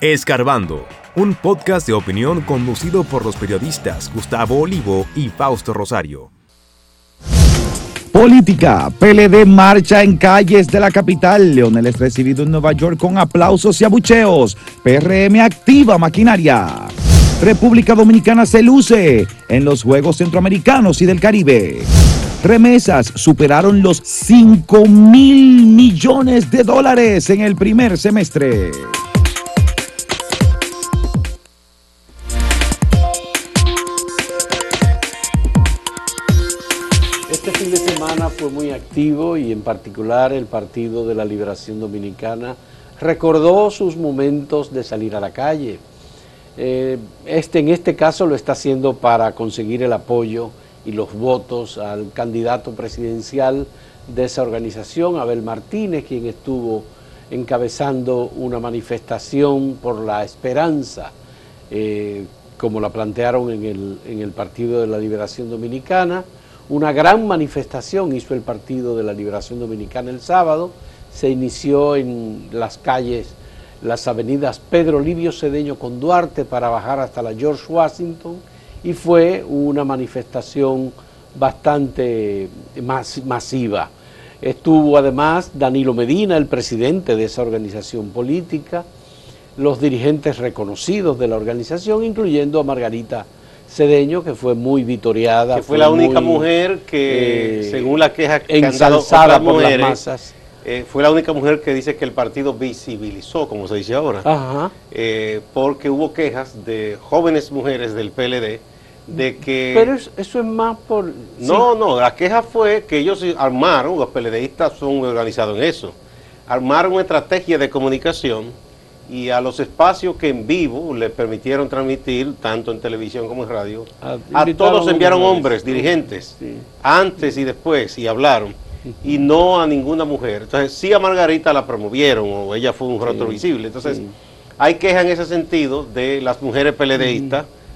Escarbando, un podcast de opinión conducido por los periodistas Gustavo Olivo y Fausto Rosario. Política. PLD marcha en calles de la capital. Leonel es recibido en Nueva York con aplausos y abucheos. PRM activa maquinaria. República Dominicana se luce en los Juegos Centroamericanos y del Caribe. Remesas superaron los 5 mil millones de dólares en el primer semestre. Muy activo y en particular el Partido de la Liberación Dominicana recordó sus momentos de salir a la calle. Eh, este, en este caso lo está haciendo para conseguir el apoyo y los votos al candidato presidencial de esa organización, Abel Martínez, quien estuvo encabezando una manifestación por la esperanza, eh, como la plantearon en el, en el Partido de la Liberación Dominicana. Una gran manifestación hizo el Partido de la Liberación Dominicana el sábado, se inició en las calles, las avenidas Pedro Livio Cedeño con Duarte para bajar hasta la George Washington y fue una manifestación bastante masiva. Estuvo además Danilo Medina, el presidente de esa organización política, los dirigentes reconocidos de la organización, incluyendo a Margarita Cedeño, que fue muy vitoriada. Que fue, la única mujer que, eh, según la queja que ensalzada han dado por otras las mujeres, masas. eh, fue la única mujer que dice que el partido visibilizó, como se dice ahora, Ajá. eh, porque hubo quejas de jóvenes mujeres del PLD de que... Pero es- eso es más por... No, no, la queja fue que ellos armaron, los PLDistas son organizados en eso, armaron una estrategia de comunicación y a los espacios que en vivo les permitieron transmitir, tanto en televisión como en radio, Ah, a todos enviaron hombres. dirigentes, Sí. antes y después, y hablaron, y no a ninguna mujer. Entonces, sí a Margarita la promovieron, o ella fue un rostro Sí, visible. Entonces, sí. hay queja en ese sentido de las mujeres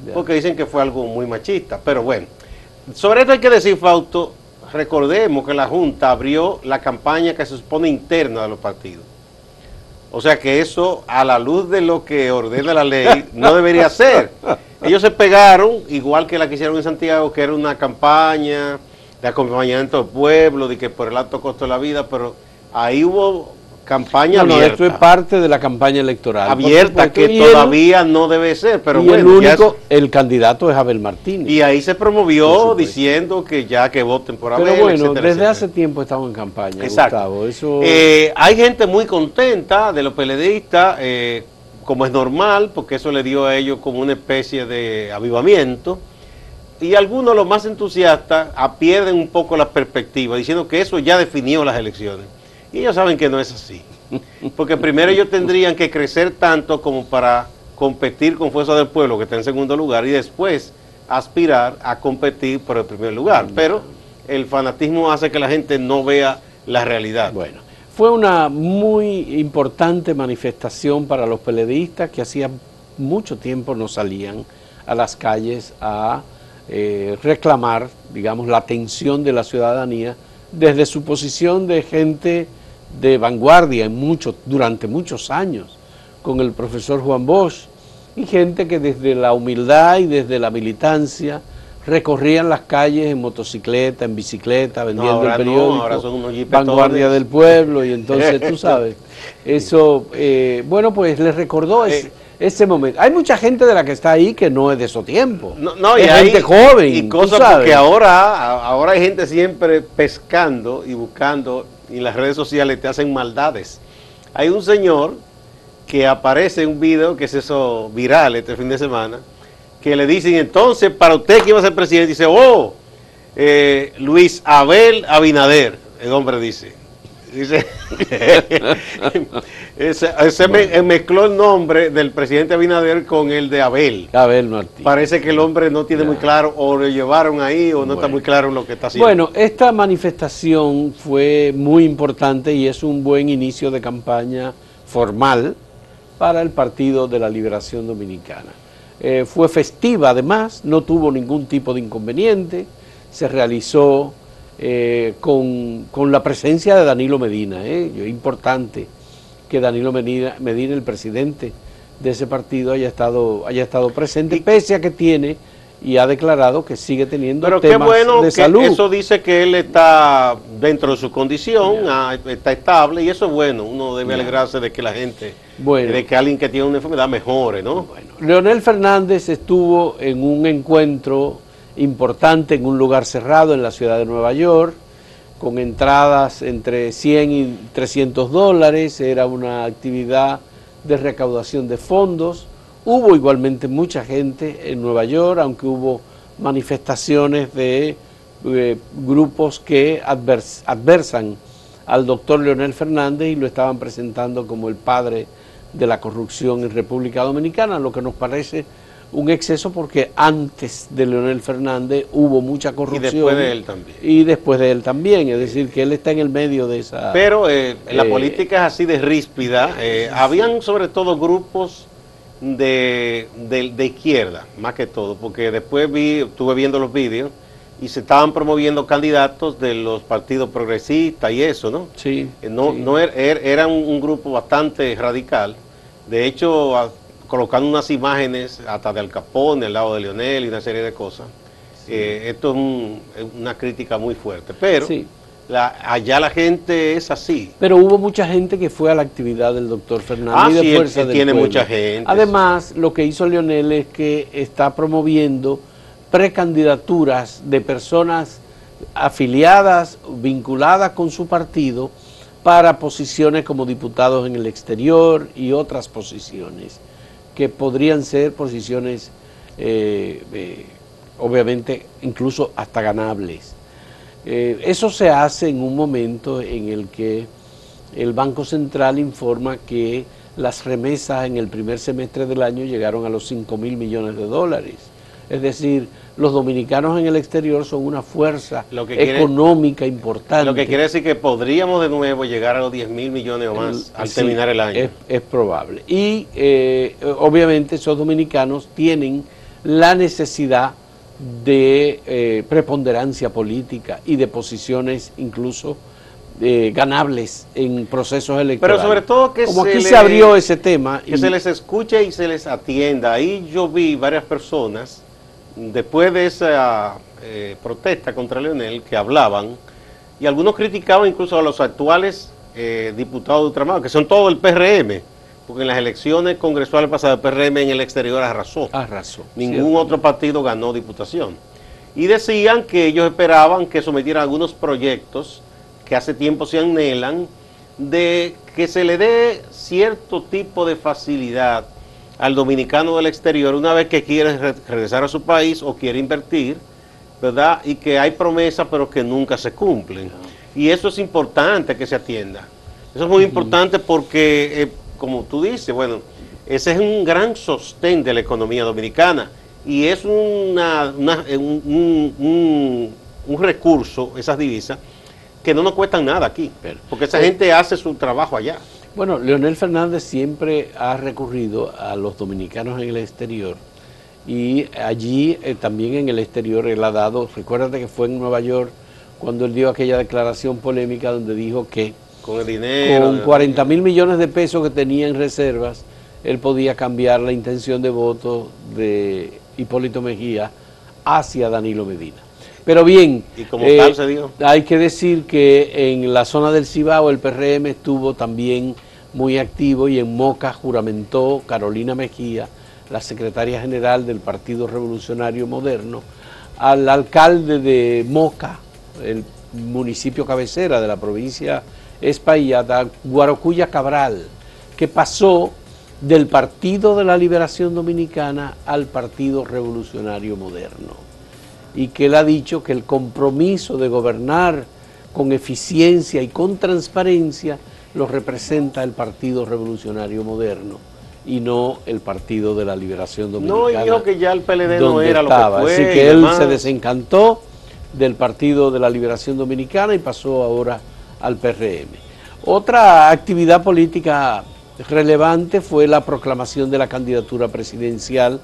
ya. porque dicen que fue algo muy machista. Pero bueno, sobre esto hay que decir, Fausto, recordemos que la Junta abrió la campaña que se supone interna de los partidos. O sea que eso, a la luz de lo que ordena la ley, no debería ser. Ellos se pegaron, igual que la que hicieron en Santiago, que era una campaña de acompañamiento al pueblo, de que por el alto costo de la vida, pero ahí hubo campaña No, no, abierta esto es parte de la campaña electoral. abierta supuesto, que el- todavía no debe ser, pero y bueno, el único, el candidato es Abel Martínez. y ahí se promovió diciendo que ya que voten por Abel, Pero bueno, etcétera, desde etcétera. hace tiempo estamos en campaña, Exacto. Gustavo. Eso, Eh, hay gente muy contenta de los PLDistas, eh, como es normal, porque eso le dio a ellos como una especie de avivamiento. Y algunos, los más entusiastas, ah, pierden un poco la perspectiva, diciendo que eso ya definió las elecciones. Y ellos saben que no es así. Porque primero ellos tendrían que crecer tanto como para competir con Fuerza del Pueblo, que está en segundo lugar, y después aspirar a competir por el primer lugar. Pero el fanatismo hace que la gente no vea la realidad. bueno, fue una muy importante manifestación para los peledeístas que hacía mucho tiempo no salían a las calles a eh, reclamar, digamos, la atención de la ciudadanía desde su posición de gente de vanguardia en mucho, durante muchos años, con el profesor Juan Bosch, y gente que desde la humildad y desde la militancia recorrían las calles en motocicleta, en bicicleta, vendiendo el no, periódico, ahora son unos vanguardia del pueblo, y entonces tú sabes, eso, eh, bueno, pues les recordó ese, Eh, ese momento. Hay mucha gente de la que está ahí que no es de esos tiempos, No, no, es y hay- gente joven, Y cosas porque ahora, ahora hay gente siempre pescando y buscando y las redes sociales te hacen maldades. Hay un señor que aparece en un video que se hizo viral este fin de semana, que le dicen entonces, para usted que iba a ser presidente, dice, oh, eh, Luis Abel Abinader, el hombre dice. Dice, eh, mezcló el nombre del presidente Abinader con el de Abel. Abel Martínez. Parece que el hombre no tiene muy claro, o lo llevaron ahí, o no está muy claro en lo que está haciendo. Bueno, esta manifestación fue muy importante y es un buen inicio de campaña formal para el Partido de la Liberación Dominicana. Eh, fue festiva además, no tuvo ningún tipo de inconveniente, se realizó eh, con, con la presencia de Danilo Medina, eh, yo- importante que Danilo Medina, Medina, el presidente de ese partido haya estado, haya estado presente, pese a que tiene y ha declarado que sigue teniendo Pero temas qué bueno de que salud. eso dice que él está dentro de su condición, ah, está estable y eso es bueno. Uno debe alegrarse de que la gente, Bueno. de que alguien que tiene una enfermedad mejore, ¿no? Leonel Fernández estuvo en un encuentro importante en un lugar cerrado en la ciudad de Nueva York, con entradas entre 100 y 300 dólares, era una actividad de recaudación de fondos. Hubo igualmente mucha gente en Nueva York, aunque hubo manifestaciones de eh, grupos que advers- adversan al doctor Leonel Fernández y lo estaban presentando como el padre de la corrupción en República Dominicana, lo que nos parece un exceso porque antes de Leonel Fernández hubo mucha corrupción. después de él también. Y después de él también, es decir, que él está en el medio de esa... Pero eh, la Eh, política es así de ríspida. eh, habían sobre todo grupos de, de- de izquierda, más que todo, porque después vi, estuve viendo los vídeos y se estaban promoviendo candidatos de los partidos progresistas y eso, ¿no? Sí, Eh, No, sí. no era, era- era un, un grupo bastante radical. De hecho, colocando unas imágenes hasta de Al Capone, al lado de Leonel y una serie de cosas. Eh, esto es, un- es una crítica muy fuerte. Pero Sí. la- allá la gente es así. Pero hubo mucha gente que fue a la actividad del doctor Fernández Ah, y de sí, Fuerza del tiene Pueblo. mucha gente, Además, lo que hizo Leonel es que está promoviendo precandidaturas de personas afiliadas, vinculadas con su partido, para posiciones como diputados en el exterior y otras posiciones, que podrían ser posiciones, eh, eh, obviamente, incluso hasta ganables. Eh, eso se hace en un momento en el que el Banco Central informa que las remesas en el primer semestre del año llegaron a los 5 mil millones de dólares. Es decir, los dominicanos en el exterior son una fuerza Lo que quiere- económica importante. Lo que quiere decir que podríamos de nuevo llegar a los 10 mil millones o más al Sí, terminar el año. Es, es probable. Y eh, obviamente esos dominicanos tienen la necesidad de eh, preponderancia política y de posiciones incluso eh, ganables en procesos electorales. sobre todo que Como se aquí se abrió ese tema. que y- se les escuche y se les atienda. Ahí yo vi varias personas, después de esa eh, protesta contra Leonel, que hablaban, y algunos criticaban incluso a los actuales eh, diputados de ultramar, que son todos el PRM, porque en las elecciones congresuales pasadas el PRM en el exterior arrasó. Arrasó, Ningún cierto. otro partido ganó diputación. Y decían que ellos esperaban que sometieran algunos proyectos que hace tiempo se anhelan de que se le dé cierto tipo de facilidad al dominicano del exterior una vez que quiere re- regresar a su país o quiere invertir, ¿verdad? Y que hay promesas pero que nunca se cumplen. Y eso es importante que se atienda. Eso es muy importante porque, eh, como tú dices, bueno, ese es un gran sostén de la economía dominicana y es una, una- eh, un, un- un- recurso, esas divisas, que no nos cuestan nada aquí, porque esa gente hace su trabajo allá. Bueno, Leonel Fernández siempre ha recurrido a los dominicanos en el exterior y allí eh, también en el exterior él ha dado, recuérdate que fue en Nueva York cuando él dio aquella declaración polémica donde dijo que Con el dinero. con 40 mil millones de pesos que tenía en reservas, él podía cambiar la intención de voto de Hipólito Mejía hacia Danilo Medina. Pero bien, Y como tal se dio. hay que decir que en la zona del Cibao el PRM estuvo también muy activo y en Moca juramentó Carolina Mejía, la secretaria general del Partido Revolucionario Moderno, al alcalde de Moca, el municipio cabecera de la provincia Espaillata, Guarocuya Cabral, que pasó del Partido de la Liberación Dominicana al Partido Revolucionario Moderno. Y que él ha dicho que el compromiso de gobernar con eficiencia y con transparencia lo representa el Partido Revolucionario Moderno y no el Partido de la Liberación No, Dominicana. y dijo que ya el PLD no era lo que fue. Así que él se desencantó del Partido de la Liberación Dominicana y pasó ahora al PRM. Otra actividad política relevante fue la proclamación de la candidatura presidencial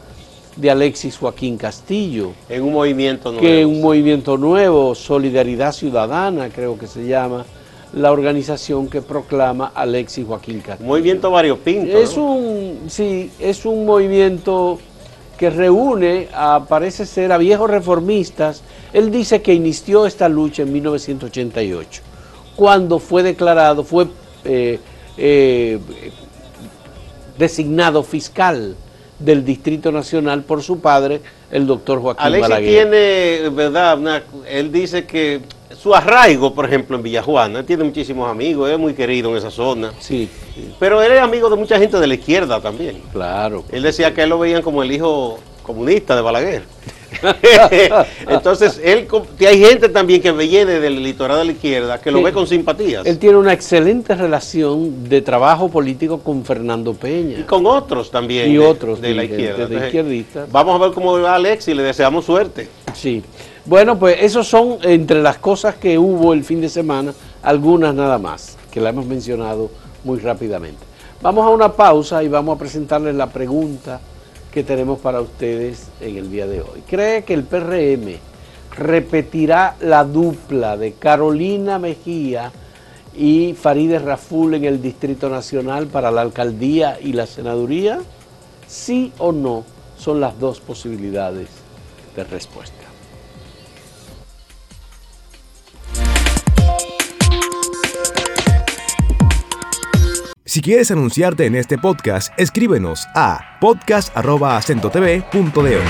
de Alexis Joaquín Castillo, En un movimiento nuevo. que un movimiento nuevo, Solidaridad Ciudadana creo que se llama, la organización que proclama Alexis Joaquín Castillo. Movimiento variopinto. Es ¿no? un, sí, es un movimiento que reúne, a, parece ser, a viejos reformistas. Él dice que inició esta lucha en 1988, cuando fue declarado, fue eh, eh, designado fiscal del Distrito Nacional por su padre, el doctor Joaquín Alexis Balaguer. tiene, ¿verdad? Una- él dice que su arraigo, por ejemplo, en Villajuana, él tiene muchísimos amigos, es muy querido en esa zona. Sí, sí, Pero él es amigo de mucha gente de la izquierda también. claro. Él decía que él lo veían como el hijo comunista de Balaguer. Entonces, él, hay gente también que viene del litoral de la izquierda que lo Sí. ve con simpatías. Él tiene una excelente relación de trabajo político con Fernando Peña. Y con otros también. Y de- otros de la izquierda. de Entonces. Vamos a ver cómo va Alex y le deseamos suerte. Sí. Bueno, pues esos son entre las cosas que hubo el fin de semana, algunas nada más, que la hemos mencionado muy rápidamente. Vamos a una pausa y vamos a presentarles la pregunta que tenemos para ustedes en el día de hoy. ¿Cree que el PRM repetirá la dupla de Carolina Mejía y Farideh Raful en el Distrito Nacional para la alcaldía y la senaduría? Sí o no son las dos posibilidades de respuesta. Si quieres anunciarte en este podcast, escríbenos a podcast.acentotv.de.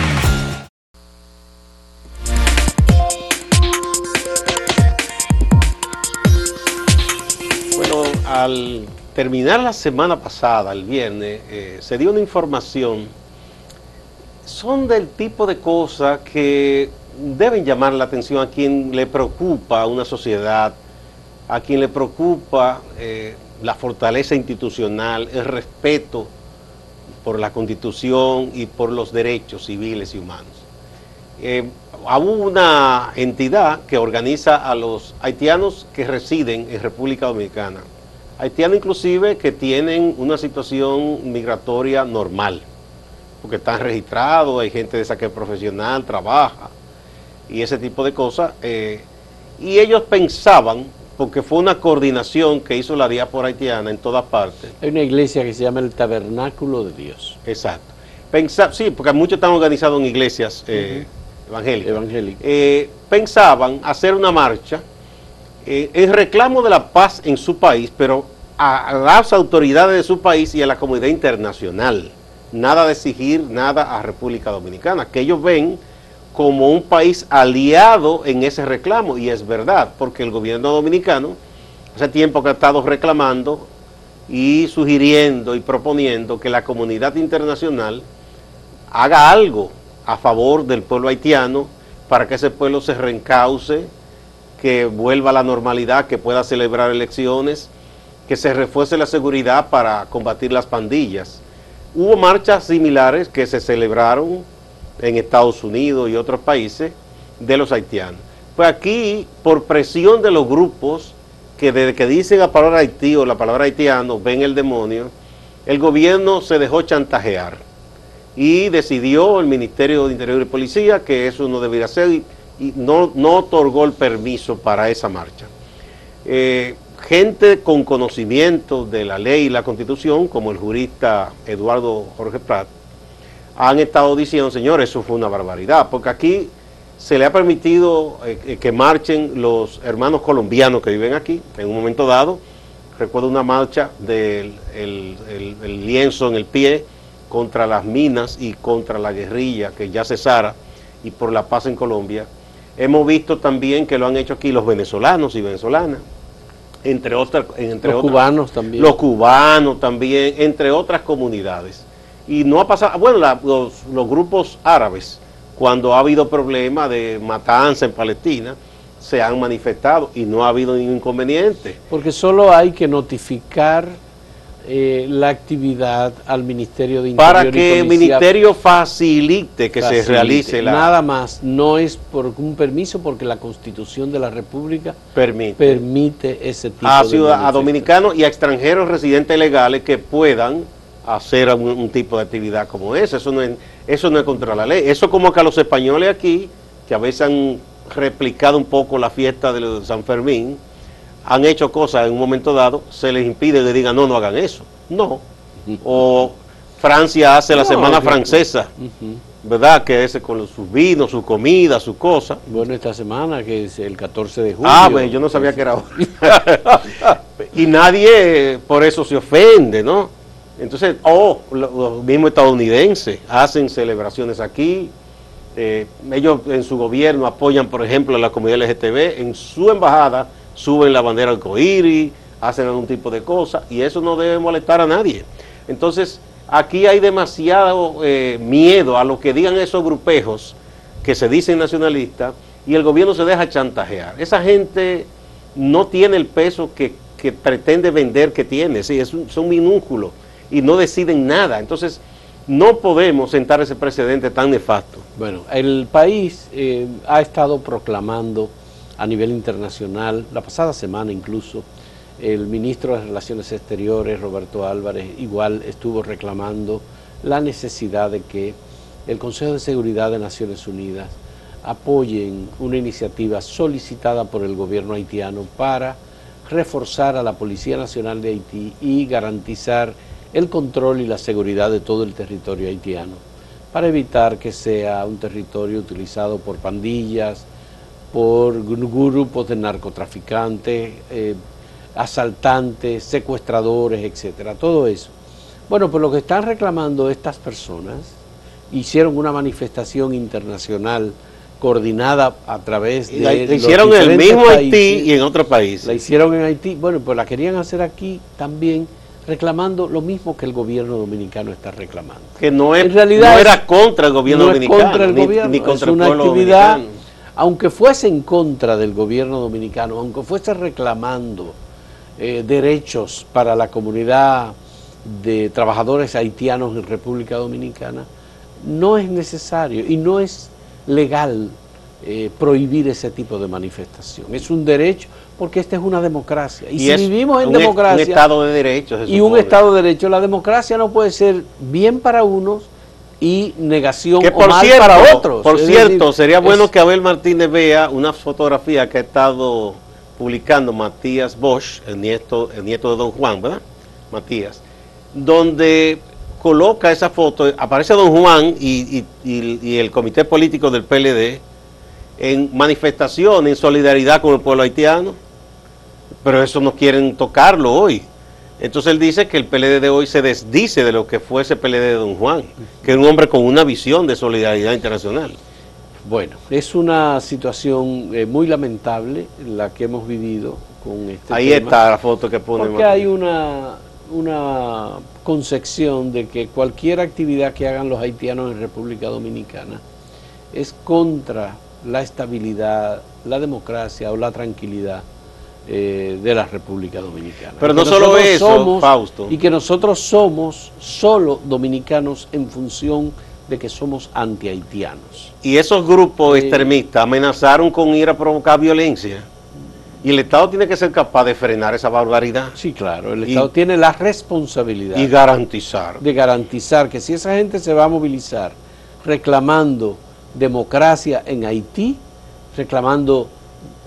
Bueno, al terminar la semana pasada, el viernes, eh, se dio una información. Son del tipo de cosas que deben llamar la atención a quien le preocupa una sociedad, a quien le preocupa eh, la fortaleza institucional, el respeto por la constitución y por los derechos civiles y humanos. Eh, hubo una entidad que organiza a los haitianos que residen en República Dominicana. Haitianos inclusive que tienen una situación migratoria normal, porque están registrados, hay gente de saque profesional, trabaja y ese tipo de cosas. eh, y ellos pensaban, porque fue una coordinación que hizo la diáspora haitiana en todas partes, Hay una iglesia que se llama el Tabernáculo de Dios, Exacto. Pensa- sí, porque muchos están organizados en iglesias eh, evangélicas. evangélica. Eh, pensaban hacer una marcha eh, en reclamo de la paz en su país, pero a, a las autoridades de su país y a la comunidad internacional. Nada de exigir nada a República Dominicana, que ellos ven como un país aliado en ese reclamo, y es verdad, porque el gobierno dominicano hace tiempo que ha estado reclamando y sugiriendo y proponiendo que la comunidad internacional haga algo a favor del pueblo haitiano para que ese pueblo se reencauce, que vuelva a la normalidad, que pueda celebrar elecciones, que se refuerce la seguridad para combatir las pandillas. Hubo marchas similares que se celebraron en Estados Unidos y otros países de los haitianos. Pues aquí, por presión de los grupos que desde que dicen la palabra Haití o la palabra haitiano ven el demonio, el gobierno se dejó chantajear y decidió el Ministerio de Interior y Policía que eso no debería ser y, no, no otorgó el permiso para esa marcha. Eh, gente con conocimiento de la ley y la constitución, como el jurista Eduardo Jorge Prat, han estado diciendo, señores, eso fue una barbaridad, porque aquí se le ha permitido eh, eh, que marchen los hermanos colombianos que viven aquí, en un momento dado, recuerdo una marcha del el- el- el lienzo en el pie contra las minas y contra la guerrilla que ya cesara y por la paz en Colombia. Hemos visto también que lo han hecho aquí los venezolanos y venezolanas, entre otras, entre Los otras- cubanos también. los cubanos también, entre otras comunidades. Y no ha pasado, bueno, la- los, los grupos árabes, cuando ha habido problemas de matanza en Palestina, se han manifestado y no ha habido ningún inconveniente. Porque solo hay que notificar eh, la actividad al Ministerio de Interior Para y que el ministerio facilite que se realice la Nada más, no es por un permiso porque la Constitución de la República permite. permite ese tipo a, de ciudad- a dominicanos y a extranjeros residentes legales que puedan hacer un, un tipo de actividad como esa. Eso no, es, eso no es contra la ley. Eso como que a los españoles aquí, que a veces han replicado un poco la fiesta de San Fermín, han hecho cosas en un momento dado, se les impide que digan, no, no hagan eso. No. O Francia hace la No, semana francesa. ¿verdad? Que es con los- sus vinos, su comida, sus cosas. Bueno, esta semana, que es el 14 de julio. Ah, pues yo no sabía que era ahora. y nadie por eso se ofende, ¿no? Entonces, oh, lo- los mismos estadounidenses hacen celebraciones aquí. eh, ellos en su gobierno apoyan, por ejemplo, a la comunidad LGTB. En su embajada suben la bandera arcoíris, hacen algún tipo de cosas y eso no debe molestar a nadie. Entonces, aquí hay demasiado eh, miedo a lo que digan esos grupejos que se dicen nacionalistas y el gobierno se deja chantajear. Esa gente no tiene el peso que, que pretende vender que tiene, sí, es un- son minúsculos y no deciden nada. Entonces, no podemos sentar ese precedente tan nefasto. Bueno, el país eh, ha estado proclamando a nivel internacional, la pasada semana incluso, el ministro de Relaciones Exteriores, Roberto Álvarez, igual estuvo reclamando la necesidad de que el Consejo de Seguridad de Naciones Unidas apoyen una iniciativa solicitada por el gobierno haitiano para reforzar a la Policía Nacional de Haití y garantizar el control y la seguridad de todo el territorio haitiano, para evitar que sea un territorio utilizado por pandillas, por gru- grupos de narcotraficantes, eh, asaltantes, secuestradores, etcétera, todo eso. Bueno, pues lo que están reclamando estas personas hicieron una manifestación internacional coordinada a través de la, la hicieron en el mismo Haití y en otros países. La hicieron en Haití, bueno, pues la querían hacer aquí también, reclamando lo mismo que el gobierno dominicano está reclamando. que no, es, En realidad no era contra el gobierno no dominicano, contra el ni, gobierno, ni contra es una actividad, dominicano. aunque fuese en contra del gobierno dominicano, aunque fuese reclamando eh, derechos para la comunidad de trabajadores haitianos en República Dominicana, no es necesario y no es legal eh, prohibir ese tipo de manifestación. Es un derecho porque esta es una democracia. Y, si es vivimos en un, e- democracia un Estado de Derecho. se y un. Estado de Derecho, la democracia no puede ser bien para unos y negación Que o por mal cierto, para otros. por Es cierto, decir, sería es- bueno que Abel Martínez vea una fotografía que ha estado publicando Matías Bosch, el nieto, el nieto de Don Juan, ¿verdad? Matías, donde coloca esa foto, aparece Don Juan y- y el comité político del PLD en manifestación, en solidaridad con el pueblo haitiano, pero eso no quieren tocarlo hoy. Entonces él dice que el PLD de hoy se desdice de lo que fue ese PLD de Don Juan, que es un hombre con una visión de solidaridad internacional. Bueno, es una situación eh, muy lamentable la que hemos vivido con este Ahí tema, está la foto que pone. Porque hay una, una concepción de que cualquier actividad que hagan los haitianos en República Dominicana es contra la estabilidad, la democracia o la tranquilidad eh, de la República Dominicana. Pero no solo eso, Fausto. Y que nosotros somos solo dominicanos en función de que somos anti-haitianos. Y esos grupos Eh, extremistas amenazaron con ir a provocar violencia. Y el Estado tiene que ser capaz de frenar esa barbaridad Sí, claro, el Y- Estado tiene la responsabilidad y garantizar. de garantizar que si esa gente se va a movilizar reclamando democracia en Haití, reclamando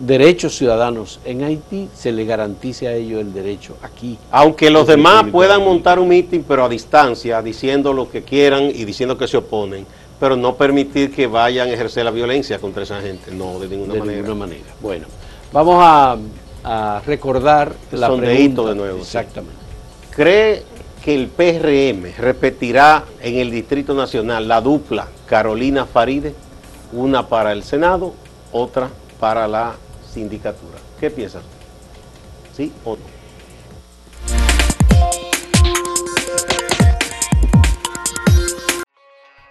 derechos ciudadanos en Haití, se le garantice a ellos el derecho aquí. Aunque los demás puedan montar un mitin, pero a distancia, diciendo lo que quieran y diciendo que se oponen, pero no permitir que vayan a ejercer la violencia contra esa gente, no, de ninguna de manera. ninguna manera. Bueno, vamos a, a recordar El la pregunta. de nuevo, sí. Exactamente. ¿Cree que el PRM repetirá en el Distrito Nacional la dupla Carolina Faride, una para el Senado, otra para la sindicatura? ¿Qué piensas? ¿Sí o no?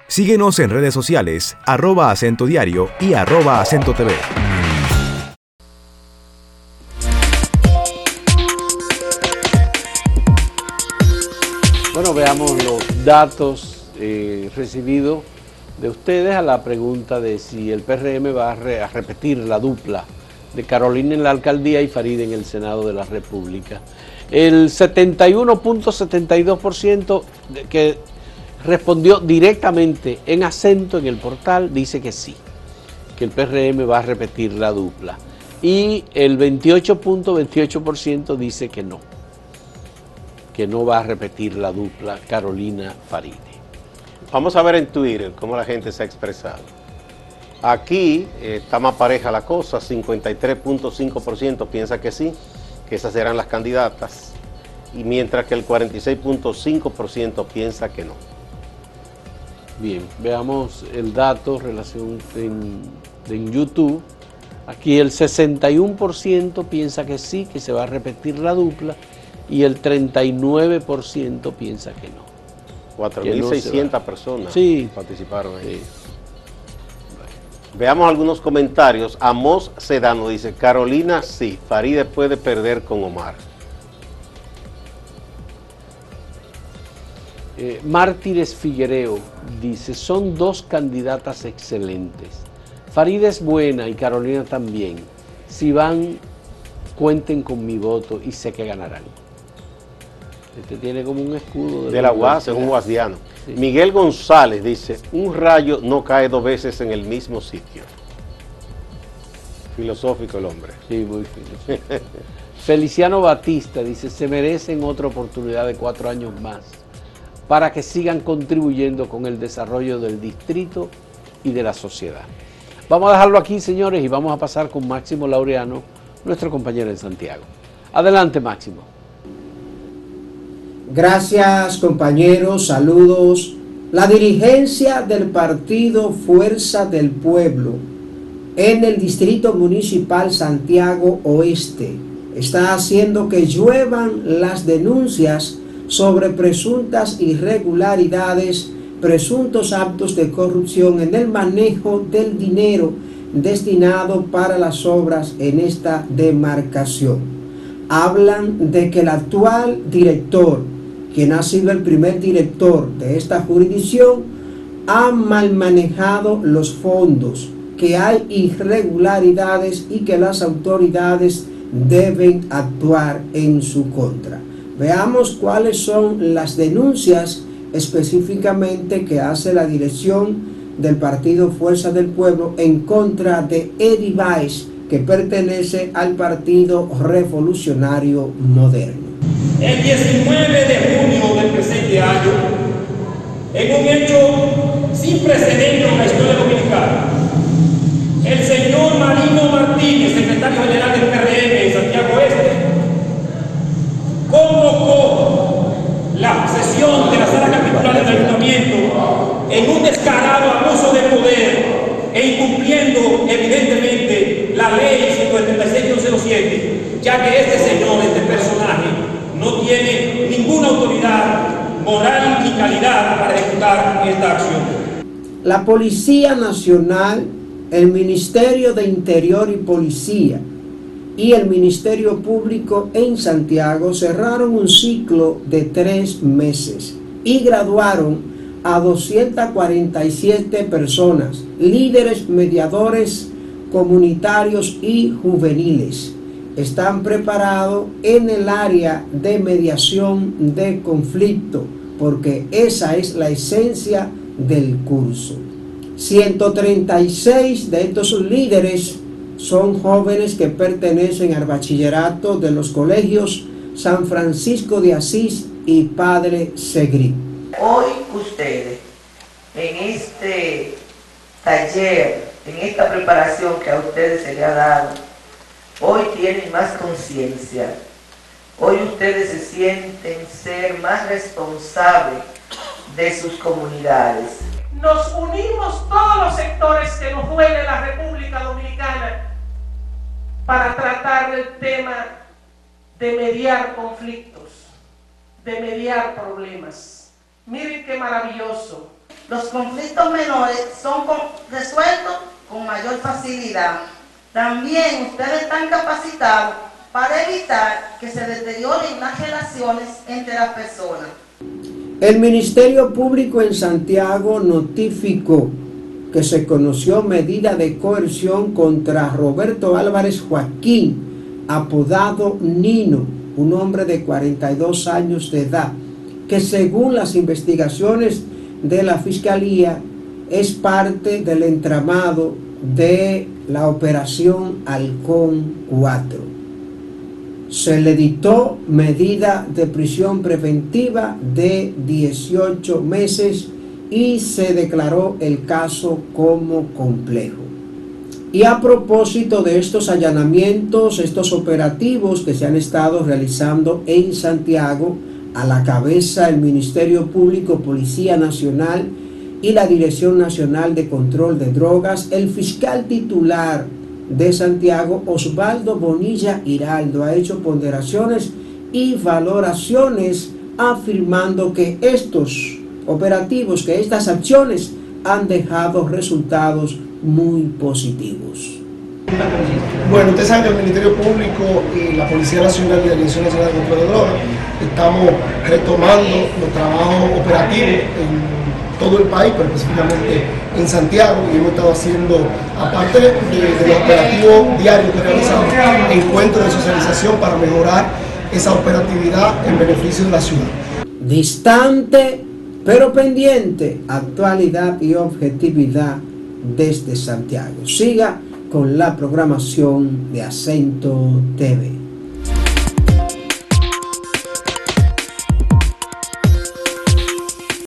Síguenos en redes sociales, arroba acento diario y arroba acento TV. Bueno, veamos los datos eh, recibidos de ustedes a la pregunta de si el PRM va a, re- a repetir la dupla de Carolina en la alcaldía y Farid en el Senado de la República. El 71.72% de- que respondió directamente en acento en el portal dice que sí, que el PRM va a repetir la dupla. y el 28.28% dice que no, que no va a repetir la dupla Carolina Faride. Vamos a ver en Twitter cómo la gente se ha expresado. Aquí eh, está más pareja la cosa, 53.5% piensa que sí, que esas serán las candidatas, y mientras que el 46.5% piensa que no. Bien, veamos el dato relación en, en YouTube. Aquí el 61% piensa que sí, que se va a repetir la dupla, y el 39% piensa que no. 4.600 personas Sí. participaron ahí. Sí. Veamos algunos comentarios. Amos Sedano dice, Carolina sí, Faride puede perder con Omar. Eh, Mártires Figuereo dice, son dos candidatas excelentes. Farida es buena y Carolina también. Si van, cuenten con mi voto y sé que ganarán. Este tiene como un escudo De la UAS, es un guasdiano. Sí. Miguel González dice, un rayo no cae dos veces en el mismo sitio. Filosófico el hombre. Sí, muy fino. Feliciano Batista dice, se merecen otra oportunidad de cuatro años más para que sigan contribuyendo con el desarrollo del distrito y de la sociedad. Vamos a dejarlo aquí, señores, y vamos a pasar con Máximo Laureano, nuestro compañero en Santiago. Adelante, Máximo. Gracias compañeros, saludos. La dirigencia del partido Fuerza del Pueblo en el Distrito Municipal Santiago Oeste está haciendo que lluevan las denuncias sobre presuntas irregularidades, presuntos actos de corrupción en el manejo del dinero destinado para las obras en esta demarcación. Hablan de que el actual director, quien ha sido el primer director de esta jurisdicción, ha mal manejado los fondos, que hay irregularidades y que las autoridades deben actuar en su contra. Veamos cuáles son las denuncias específicamente que hace la dirección del partido Fuerza del Pueblo en contra de Eddie Weiss, que pertenece al Partido Revolucionario Moderno. El 19 de junio del presente año, en un hecho sin precedentes en la historia dominicana, el señor Marino Martínez, secretario general del PRM en Santiago Este, convocó la sesión de la sala capitular del ayuntamiento en un descarado abuso de poder e incumpliendo evidentemente la ley 536-07, ya que este señor, este personaje, no tiene ninguna autoridad moral ni calidad para ejecutar esta acción. La Policía Nacional, el Ministerio de Interior y Policía y el Ministerio Público en Santiago cerraron un ciclo de tres meses y graduaron a 247 personas, líderes, mediadores comunitarios y juveniles. Están preparados en el área de mediación de conflicto, porque esa es la esencia del curso. 136 de estos líderes son jóvenes que pertenecen al bachillerato de los colegios San Francisco de Asís y Padre Segrí. Hoy ustedes, en este taller, en esta preparación que a ustedes se le ha dado, hoy tienen más conciencia. Hoy ustedes se sienten ser más responsables de sus comunidades. nos unimos todos los sectores que nos duele la República Dominicana para tratar del tema de mediar conflictos, de mediar problemas. Miren qué maravilloso. Los conflictos menores son resueltos con mayor facilidad. También ustedes están capacitados para evitar que se deterioren las relaciones entre las personas. El Ministerio Público en Santiago notificó que se conoció medida de coerción contra Roberto Álvarez Joaquín, apodado Nino, un hombre de 42 años de edad, que según las investigaciones de la Fiscalía es parte del entramado de la operación Halcón 4. Se le dictó medida de prisión preventiva de 18 meses y se declaró el caso como complejo. Y a propósito de estos allanamientos, estos operativos que se han estado realizando en Santiago, a la cabeza del Ministerio Público, Policía Nacional y la Dirección Nacional de Control de Drogas, el fiscal titular de Santiago, Osvaldo Bonilla Hiraldo, ha hecho ponderaciones y valoraciones afirmando que estos operativos, que estas acciones han dejado resultados muy positivos. Bueno, ustedes saben que el Ministerio Público y la Policía Nacional y la Dirección Nacional de Control de Drogas estamos retomando los trabajos operativos en todo el país, pero específicamente en Santiago, y hemos estado haciendo, aparte de, de los operativos diarios que realizamos, encuentros de socialización para mejorar esa operatividad en beneficio de la ciudad. Distante, pero pendiente, actualidad y objetividad desde Santiago. Siga con la programación de Acento TV.